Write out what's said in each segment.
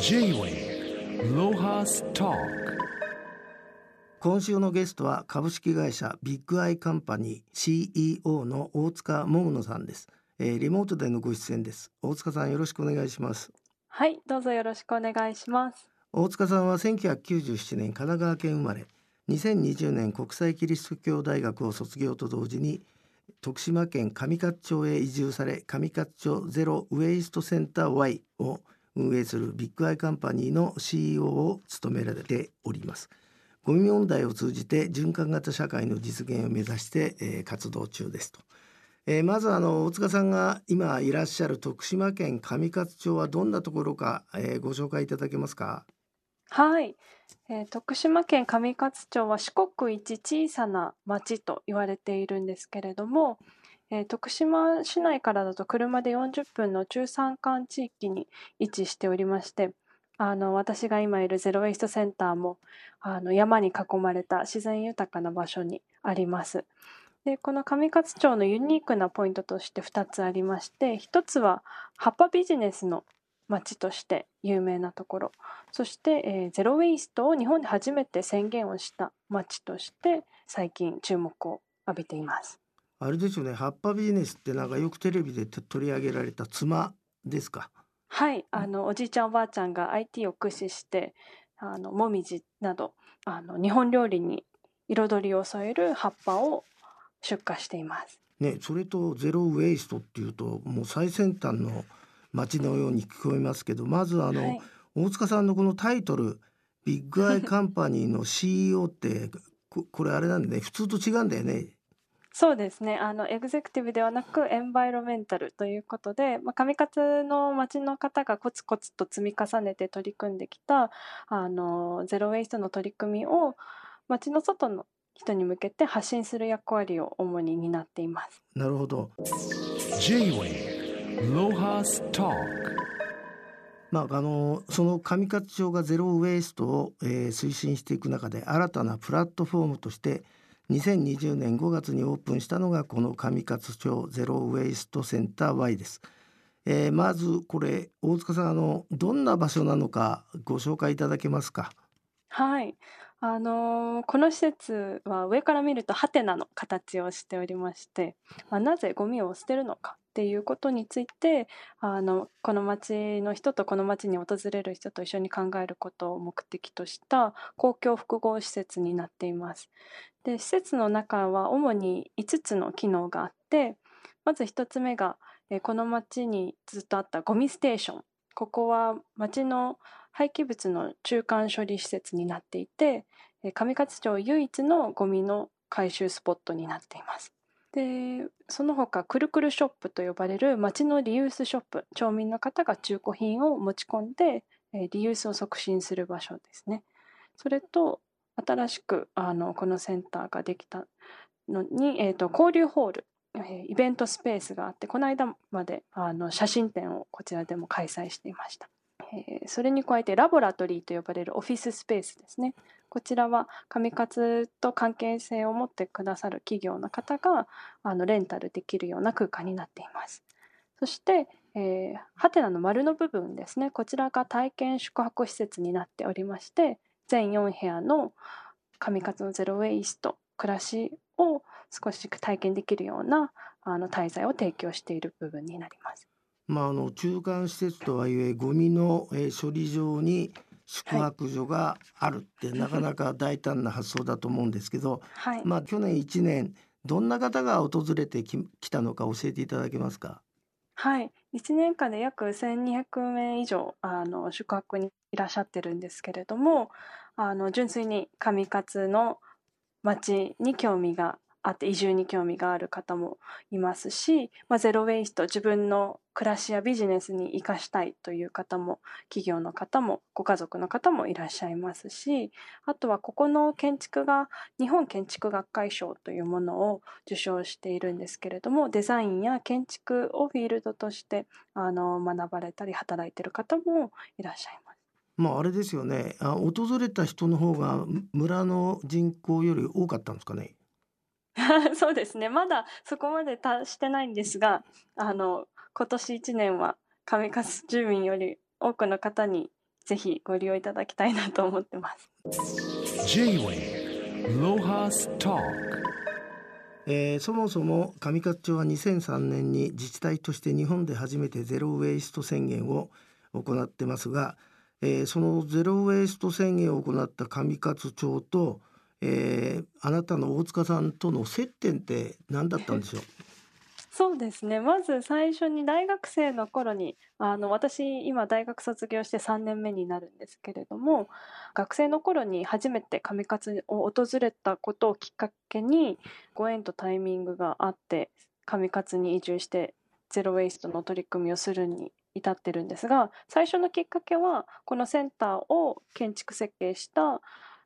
J-Way ロハスタ今週のゲストは株式会社ビッグアイカンパニー CEO の大塚桃野さんです、えー、リモートでのご出演です。大塚さんよろしくお願いします。はいどうぞよろしくお願いします。大塚さんは1997年神奈川県生まれ。2020年国際キリスト教大学を卒業と同時に徳島県上勝町へ移住され上勝町ゼロウェイストセンター Y を運営するビッグアイカンパニーの CEO を務められております。ゴミ問題を通じて循環型社会の実現を目指して、えー、活動中ですと、えー、まずあの大塚さんが今いらっしゃる徳島県上勝町はどんなところか、えー、ご紹介いただけますか？はい、えー、徳島県上勝町は四国一小さな町と言われているんですけれども、えー、徳島市内からだと車で40分の中山間地域に位置しておりましてあの私が今いるゼロ・ウェイストセンターもあの山に囲まれた自然豊かな場所にあります。でこの上勝町のユニークなポイントとして2つありまして1つは葉っぱビジネスの町として有名なところそして、えー、ゼロ・ウェイストを日本で初めて宣言をした町として最近注目を浴びています。あれですよね葉っぱビジネスってなんかよくテレビで取り上げられた妻ですか？はいあのおじいちゃんおばあちゃんが IT を駆使してあのもみじなどあの日本料理に彩りを添える葉っぱを出荷しています。ね、それとゼロウェイストっていうともう最先端の街のように聞こえますけどまずあの、はい、大塚さんのこのタイトルビッグアイカンパニーの CEO ってこれあれなんでね普通と違うんだよね。そうですねあのエグゼクティブではなくエンバイロメンタルということで、まあ、上勝の町の方がコツコツと積み重ねて取り組んできたあのゼロ・ウェイストの取り組みを町の外の人に向けて発信する役割を主に担っています。なるほど。J-Way ロハスタまあ、あのその上勝町がゼロウェイストを、えー、推進していく中で新たなプラットフォームとして2020年5月にオープンしたのがこの上勝町ゼロウェイストセンター Y です。えー、まずこれ大塚さんあのどんな場所なのかご紹介いただけますか？はい、あのーこの施設は上から見るとハテナの形をしておりまして、まあ、なぜゴミを捨てるのかっていうことについてあのこの町の人とこの町に訪れる人と一緒に考えることを目的とした公共複合施設になっています。で施設の中は主に5つの機能があってまず1つ目がえこの町にずっとあったゴミステーションここは町の廃棄物の中間処理施設になっていて上勝町唯一のゴミの回収スポットになっています。でその他くるくるショップと呼ばれる町のリユースショップ町民の方が中古品を持ち込んでリユースを促進する場所ですね。それと新しくあのこのセンターができたのに、えーと、交流ホール、えー、イベントスペースがあってこの間まであの写真展をこちらでも開催していました、えー、それに加えてラボラトリーと呼ばれるオフィススペースですね。こちらは上勝と関係性を持ってくださる企業の方があのレンタルできるような空間になっています。そして、ハテナの丸の部分ですね。こちらが体験宿泊施設になっておりまして全4部屋の上勝のゼロ・ウェイスト暮らしを少し体験できるようなあの滞在を提供している部分になります。まあ、あの中間施設とはいえゴミの、え処理場に宿泊所があるって、はい、なかなか大胆な発想だと思うんですけど、はい、まあ去年1年どんな方が訪れてきたのか教えていただけますか？はい、1年間で約1200名以上あの宿泊にいらっしゃってるんですけれどもあの純粋に上勝の町に興味があって移住に興味がある方もいますし、まあ、ゼロ・ウェイスト自分の暮らしやビジネスに生かしたいという方も企業の方もご家族の方もいらっしゃいますしあとはここの建築が日本建築学会賞というものを受賞しているんですけれどもデザインや建築をフィールドとしてあの学ばれたり働いている方もいらっしゃいます。まああれですよねあ訪れた人の方が村の人口より多かったんですかね？そうですね。まだそこまで達してないんですが、あの、今年1年は上勝住民より多くの方にぜひご利用いただきたいなと思ってます。J-Way ロハスタえー、そもそも上勝町は2003年に自治体として日本で初めてゼロ・ウェイスト宣言を行ってますが、えー、そのゼロ・ウェイスト宣言を行った上勝町と、えー、あなたの大塚さんとの接点って何だったんでしょう？そうですね。まず最初に大学生の頃に、あの、私、今大学卒業して3年目になるんですけれども、学生の頃に初めて上勝を訪れたことをきっかけに、ご縁とタイミングがあって、上勝に移住して、ゼロ・ウェイストの取り組みをするに至ってるんですが、最初のきっかけは、このセンターを建築設計した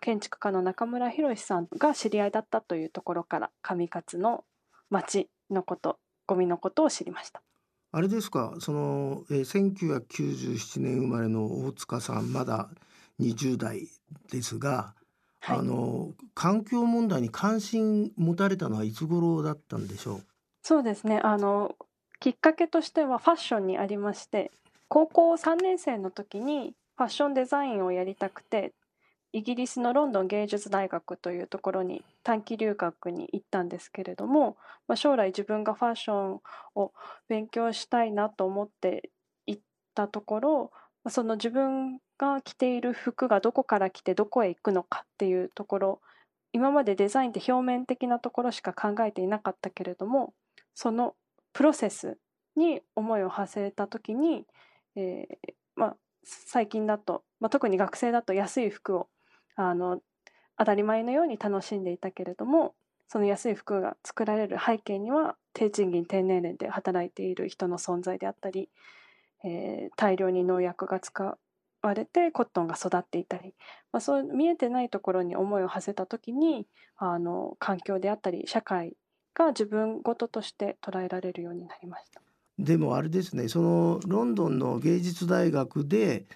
建築家の中村博さんが知り合いだったというところから、上勝の町のことゴミのことを知りました。あれですかその、えー、1997年生まれの大塚さんまだ20代ですが、はい、あの環境問題に関心持たれたのはいつ頃だったんでしょう？そうですね。あのきっかけとしてはファッションにありまして高校3年生の時にファッションデザインをやりたくてイギリスのロンドン芸術大学というところに短期留学に行ったんですけれども、まあ、将来自分がファッションを勉強したいなと思って行ったところその自分が着ている服がどこから来てどこへ行くのかっていうところ今までデザインって表面的なところしか考えていなかったけれどもそのプロセスに思いを馳せた時に、えー、まあ、最近だと、まあ、特に学生だと安い服をあの当たり前のように楽しんでいたけれどもその安い服が作られる背景には低賃金低年齢で働いている人の存在であったり、えー、大量に農薬が使われてコットンが育っていたり、まあ、そう見えてないところに思いを馳せた時にあの環境であったり社会が自分ごととして捉えられるようになりました。でもあれですねそのロンドンの芸術大学で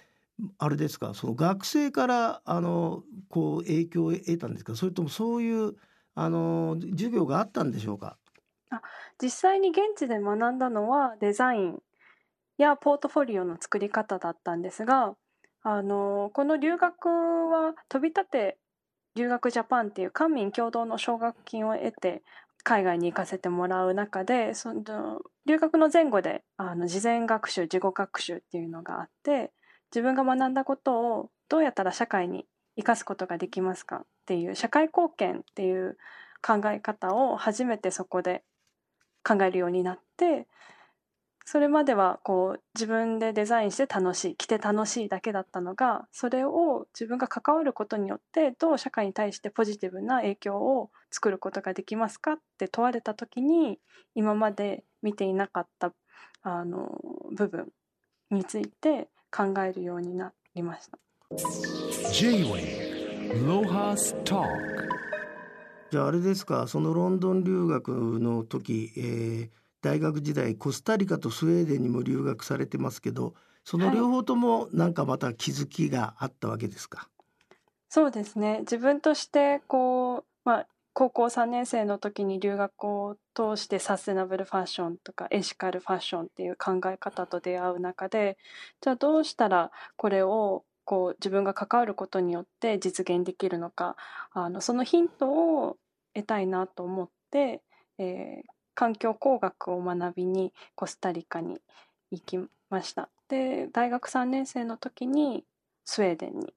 あれですかその学生からあのこう影響を得たんですかそれともそういうあの授業があったんでしょうか？あ実際に現地で学んだのはデザインやポートフォリオの作り方だったんですがあのこの留学は飛び立て留学ジャパンっていう官民共同の奨学金を得て海外に行かせてもらう中でその留学の前後であの事前学習事後学習っていうのがあって自分が学んだことをどうやったら社会に生かすことができますかっていう社会貢献っていう考え方を初めてそこで考えるようになってそれまではこう自分でデザインして楽しい着て楽しいだけだったのがそれを自分が関わることによってどう社会に対してポジティブな影響を作ることができますかって問われた時に今まで見ていなかったあの部分について考えるようになりました。じゃああれですかそのロンドン留学の時、えー、大学時代コスタリカとスウェーデンにも留学されてますけどその両方ともなんかまた気づきがあったわけですか、はい、そうですね。自分としてこう、まあ、高校3年生の時に留学を通してサステナブルファッションとかエシカルファッションっていう考え方と出会う中でじゃあどうしたらこれをこう自分が関わることによって実現できるのかあのそのヒントを得たいなと思って、えー、環境工学を学びにコスタリカに行きました。で大学3年生の時にスウェーデンに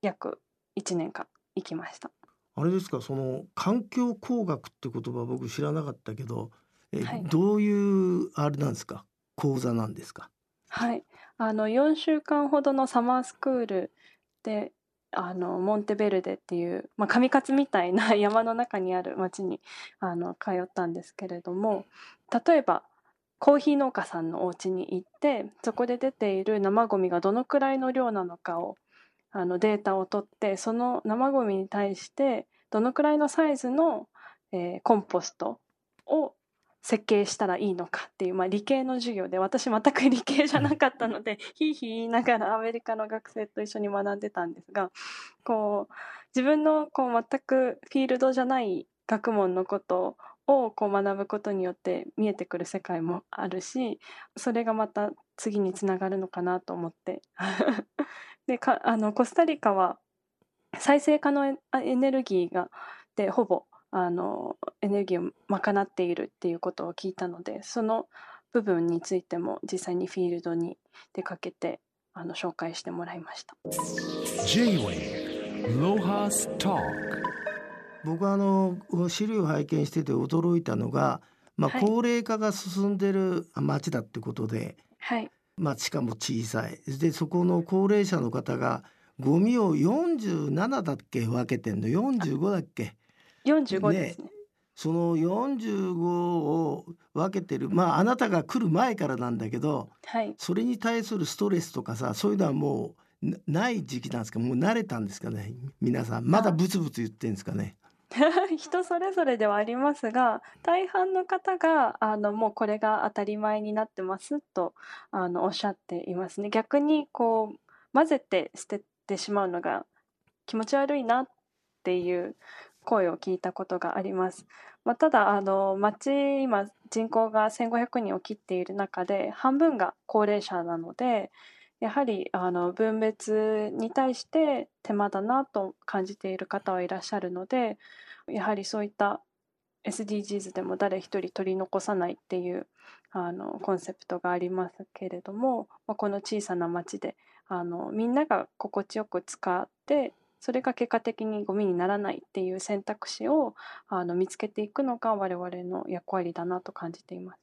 約1年間行きました。あれですか？その環境工学って言葉僕知らなかったけどえ、はい、どういうあれなんですか？講座なんですか？はい。あの4週間ほどのサマースクールであのモンテベルデっていう、まあ、上勝みたいな 山の中にある町にあの通ったんですけれども例えばコーヒー農家さんのお家に行ってそこで出ている生ゴミがどのくらいの量なのかをあのデータを取ってその生ゴミに対してどのくらいのサイズの、えー、コンポストを設計したらいいのかっていう、まあ、理系の授業で私全く理系じゃなかったのでひいひい言いながらアメリカの学生と一緒に学んでたんですがこう自分のこう全くフィールドじゃない学問のことをこう学ぶことによって見えてくる世界もあるしそれがまた次につながるのかなと思って。でかあのコスタリカは再生可能エエネルギーがでほぼあのエネルギーを賄っているっていうことを聞いたのでその部分についても実際にフィールドに出かけてあの紹介してもらいました。J-Way Lohas Talk 僕はあの資料を拝見してて驚いたのが、まあ、はい。高齢化が進んでる町だってことで、はい、まあ、しかも小さい。でそこの高齢者の方がゴミを47だっけ分けてんの？45だっけ？45ですね。その45を分けてるまああなたが来る前からなんだけどはい、それに対するストレスとかさそういうのはもうなない時期なんですか？もう慣れたんですかね？皆さん。まだブツブツ言ってんですかね？人それぞれではありますが大半の方があのもうこれが当たり前になってますとあのおっしゃっていますね。逆にこう混ぜて捨ててしまうのが気持ち悪いなっていう声を聞いたことがあります、まあ、ただあの町今人口が1500人を切っている中で半分が高齢者なのでやはりあの分別に対して手間だなと感じている方はいらっしゃるのでやはりそういった SDGs でも誰一人取り残さないっていうあのコンセプトがありますけれども、まあ、この小さな町であのみんなが心地よく使ってそれが結果的にゴミにならないっていう選択肢をあの見つけていくのが我々の役割だなと感じています。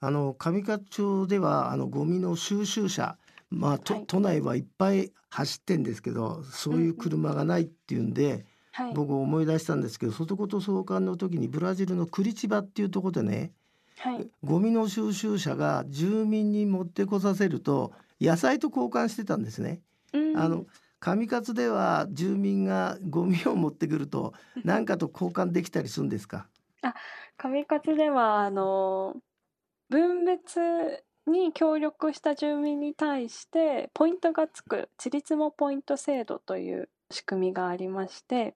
あの上勝町ではあのゴミの収集車まあ、とはい。都内はいっぱい走ってんですけどそういう車がないっていうんで、はい、僕思い出したんですけど外事総監の時にブラジルのクリチバっていうところでねはい、ゴミの収集車が住民に持ってこさせると野菜と交換してたんですね。うん。あの上勝では住民がゴミを持ってくると 何かと交換できたりするんですか？上勝ではあの分別に協力した住民に対してポイントがつく地立もポイント制度という仕組みがありまして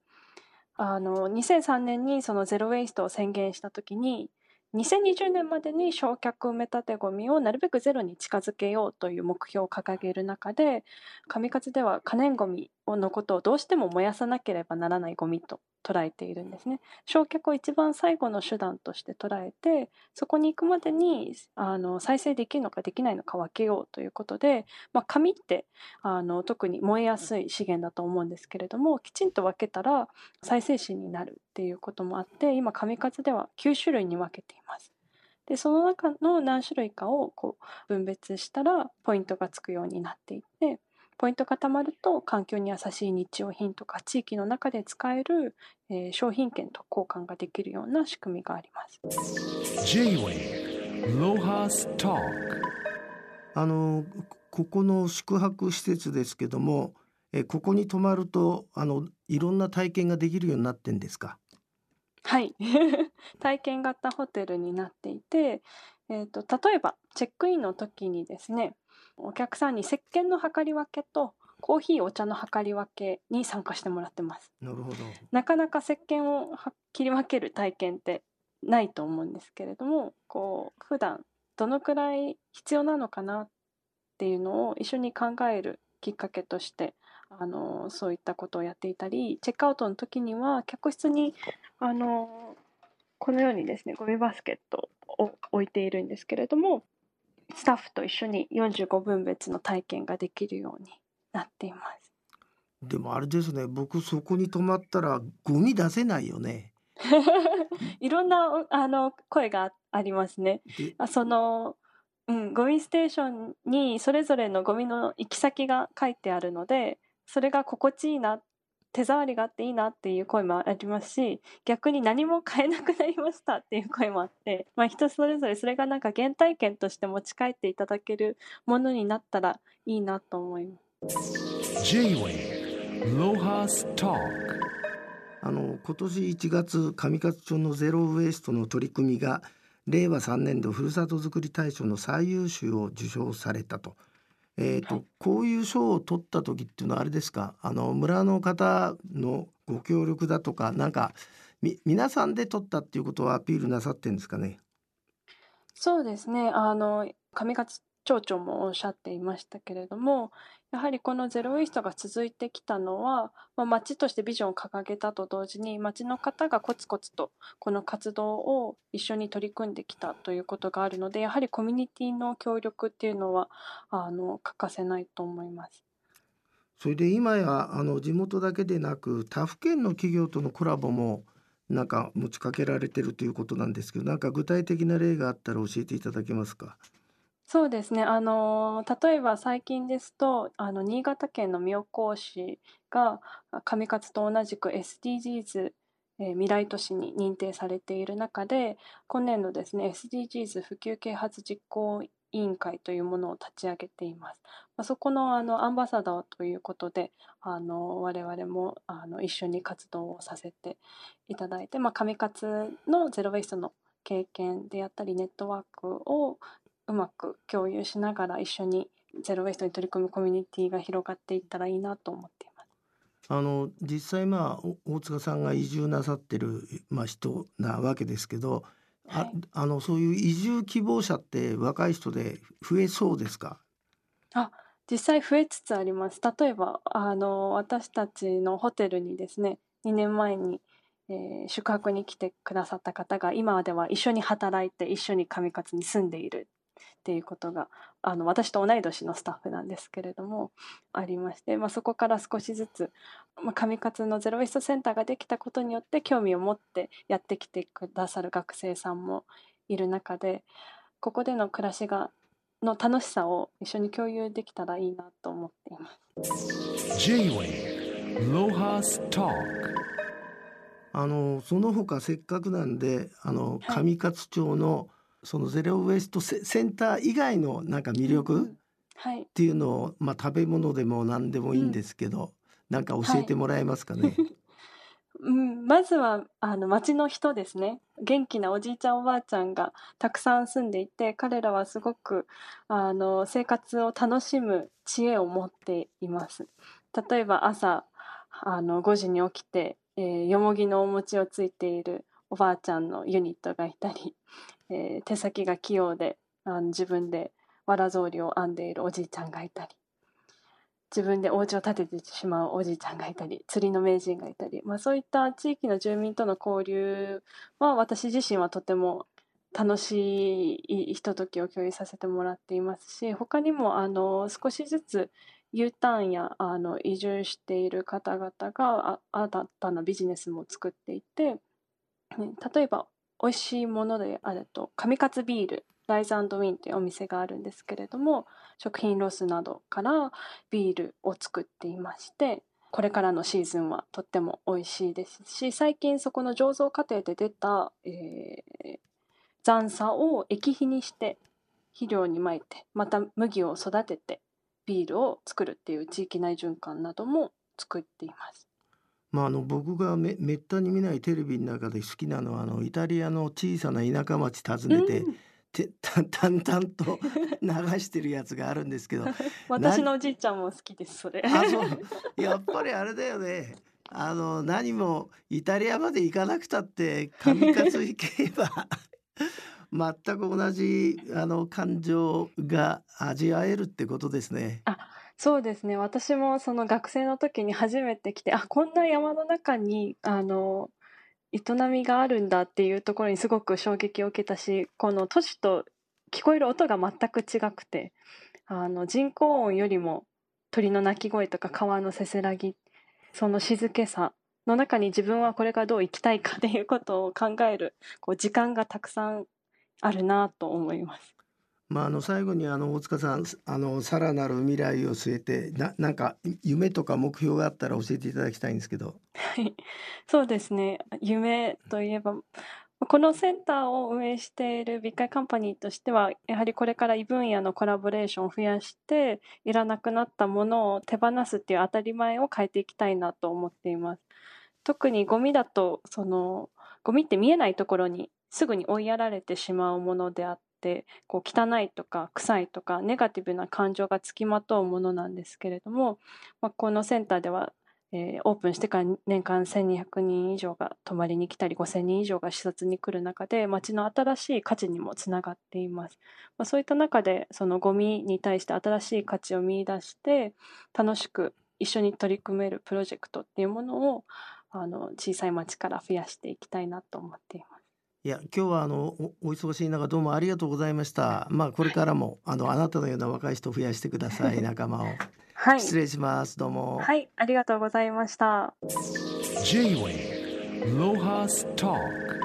あの2003年にそのゼロウェイストを宣言した時に2020年までに焼却埋め立てごみをなるべくゼロに近づけようという目標を掲げる中で上勝では可燃ごみのことをどうしても燃やさなければならないゴミと捉えているんですね。焼却を一番最後の手段として捉えてそこに行くまでにあの再生できるのかできないのか分けようということで、まあ、紙ってあの特に燃えやすい資源だと思うんですけれどもきちんと分けたら再生紙になるっていうこともあって今紙数では9種類に分けています。でその中の何種類かをこう分別したらポイントがつくようになっていてポイントがたまると環境に優しい日用品とか地域の中で使える、えー商品券と交換ができるような仕組みがあります。あのここの宿泊施設ですけどもえここに泊まるとあのいろんな体験ができるようになってんですか？はい体験型ホテルになっていて、えー、と例えばチェックインの時にですねお客さんに石鹸の量り分けとコーヒーお茶の量り分けに参加してもらってますなるほど。なかなか石鹸をは切り分ける体験ってないと思うんですけれどもこう普段どのくらい必要なのかなっていうのを一緒に考えるきっかけとしてあのそういったことをやっていたりチェックアウトの時には客室にあのこのようにですねゴミバスケットを置いているんですけれどもスタッフと一緒に45分別の体験ができるようになっています。でもあれですね僕そこに泊まったらゴミ出せないよね。いろんなあの声がありますね。その、うん、ゴミステーションにそれぞれのゴミの行き先が書いてあるのでそれが心地いいな手触りがあっていいなっていう声もありますし逆に何も買えなくなりましたっていう声もあって、まあ、人それぞれそれがなんか原体験として持ち帰っていただけるものになったらいいなと思います。J-Way Lohas Talk あの今年1月上勝町のゼロウエストの取り組みが令和3年度ふるさとづくり大賞の最優秀を受賞されたと。えーとはい。こういう賞を取った時っていうのはあれですか？あの村の方のご協力だとかなんかみ皆さんで取ったっていうことをアピールなさってるんですかね？そうですね。あの上勝町長もおっしゃっていましたけれどもやはりこのゼロ・ウェイストが続いてきたのは、まあ、町としてビジョンを掲げたと同時に町の方がコツコツとこの活動を一緒に取り組んできたということがあるのでやはりコミュニティの協力っていうのはあの欠かせないと思います。それで今やあの地元だけでなく他府県の企業とのコラボもなんか持ちかけられてるということなんですけどなんか具体的な例があったら教えていただけますか？そうですね。あの、例えば最近ですと、あの、新潟県の妙高市が、あ上勝と同じく SDGs、えー未来都市に認定されている中で、今年度ですね、SDGs 普及啓発実行委員会というものを立ち上げています。まあ、そこの、あの、アンバサダーということで、あの、我々も、あの、一緒に活動をさせていただいて、まあ、上勝のゼロ・ウェイストの経験であったり、ネットワークをうまく共有しながら一緒にゼロ・ウェイストに取り組むコミュニティが広がっていったらいいなと思っています。あの実際まあお大塚さんが移住なさってる、まあ、人なわけですけど、あはいあのそういう移住希望者って若い人で増えそうですか？実際増えつつあります。例えばあの私たちのホテルにですね2年前に、えー宿泊に来てくださった方が今では一緒に働いて一緒に上勝に住んでいるっていうことがあの私と同い年のスタッフなんですけれどもありまして、まあ、そこから少しずつ、まあ、上勝のゼロ・イストセンターができたことによって興味を持ってやってきてくださる学生さんもいる中でここでの暮らしがの楽しさを一緒に共有できたらいいなと思っています。J-Wave Lohas Talk あのその他せっかくなんであのはい上勝町のそのゼロウエストセセンター以外のなんか魅力、っうんうん。はい、ていうのを、まあ、食べ物でも何でもいいんですけど、なんか教えてもらえますかね？うん、まずはあの町の人ですね。元気なおじいちゃんおばあちゃんがたくさん住んでいて彼らはすごくあの生活を楽しむ知恵を持っています。例えば朝あの5時に起きて、えーよもぎのお餅をついているおばあちゃんのユニットがいたり、えー手先が器用であの自分でわら草履を編んでいるおじいちゃんがいたり自分でお家を建ててしまうおじいちゃんがいたり釣りの名人がいたり、まあ、そういった地域の住民との交流は私自身はとても楽しいひとときを共有させてもらっていますし他にもあの少しずつ U ターンやあの移住している方々が新たなビジネスも作っていて、例えば美味しいものであると上勝ビールライズウィンというお店があるんですけれども食品ロスなどからビールを作っていましてこれからのシーズンはとっても美味しいですし最近そこの醸造過程で出た、えー残渣を液肥にして肥料にまいてまた麦を育ててビールを作るっていう地域内循環なども作っています。まあ、あの僕がめめったに見ないテレビの中で好きなのはあのイタリアの小さな田舎町訪ねて、うんてた 淡々と流してるやつがあるんですけど 私のおじいちゃんも好きですそれ。あそうやっぱりあれだよねあの何もイタリアまで行かなくたって上勝行けば全く同じあの感情が味わえるってことですね。そうですね私もその学生の時に初めて来てあこんな山の中にあの営みがあるんだっていうところにすごく衝撃を受けたしこの都市と聞こえる音が全く違くてあの人工音よりも鳥の鳴き声とか川のせせらぎその静けさの中に自分はこれからどう生きたいかっていうことを考えるこう時間がたくさんあるなと思います。まあ、あの最後にあの大塚さんあのさらなる未来を据えてななんか夢とか目標があったら教えていただきたいんですけど。はい、そうですね。夢といえば、このセンターを運営しているビッカイカンパニーとしては、やはりこれから異分野のコラボレーションを増やして、いらなくなったものを手放すっていう当たり前を変えていきたいなと思っています。特にゴミだと、その、ゴミって見えないところにすぐに追いやられてしまうものであって、こう汚いとか臭いとかネガティブな感情がつきまとうものなんですけれども、まあ、このセンターではえーオープンしてから年間1200人以上が泊まりに来たり5000人以上が視察に来る中で街の新しい価値にもつながっています。まあ、そういった中でそのゴミに対して新しい価値を見出して楽しく一緒に取り組めるプロジェクトっていうものをあの小さい町から増やしていきたいなと思っています。いや今日はあのおお忙しい中どうもありがとうございました。まあこれからもあのあなたのような若い人を増やしてください 仲間を。はい、失礼しますどうも。はい、ありがとうございました。J-Wave Lohas Talk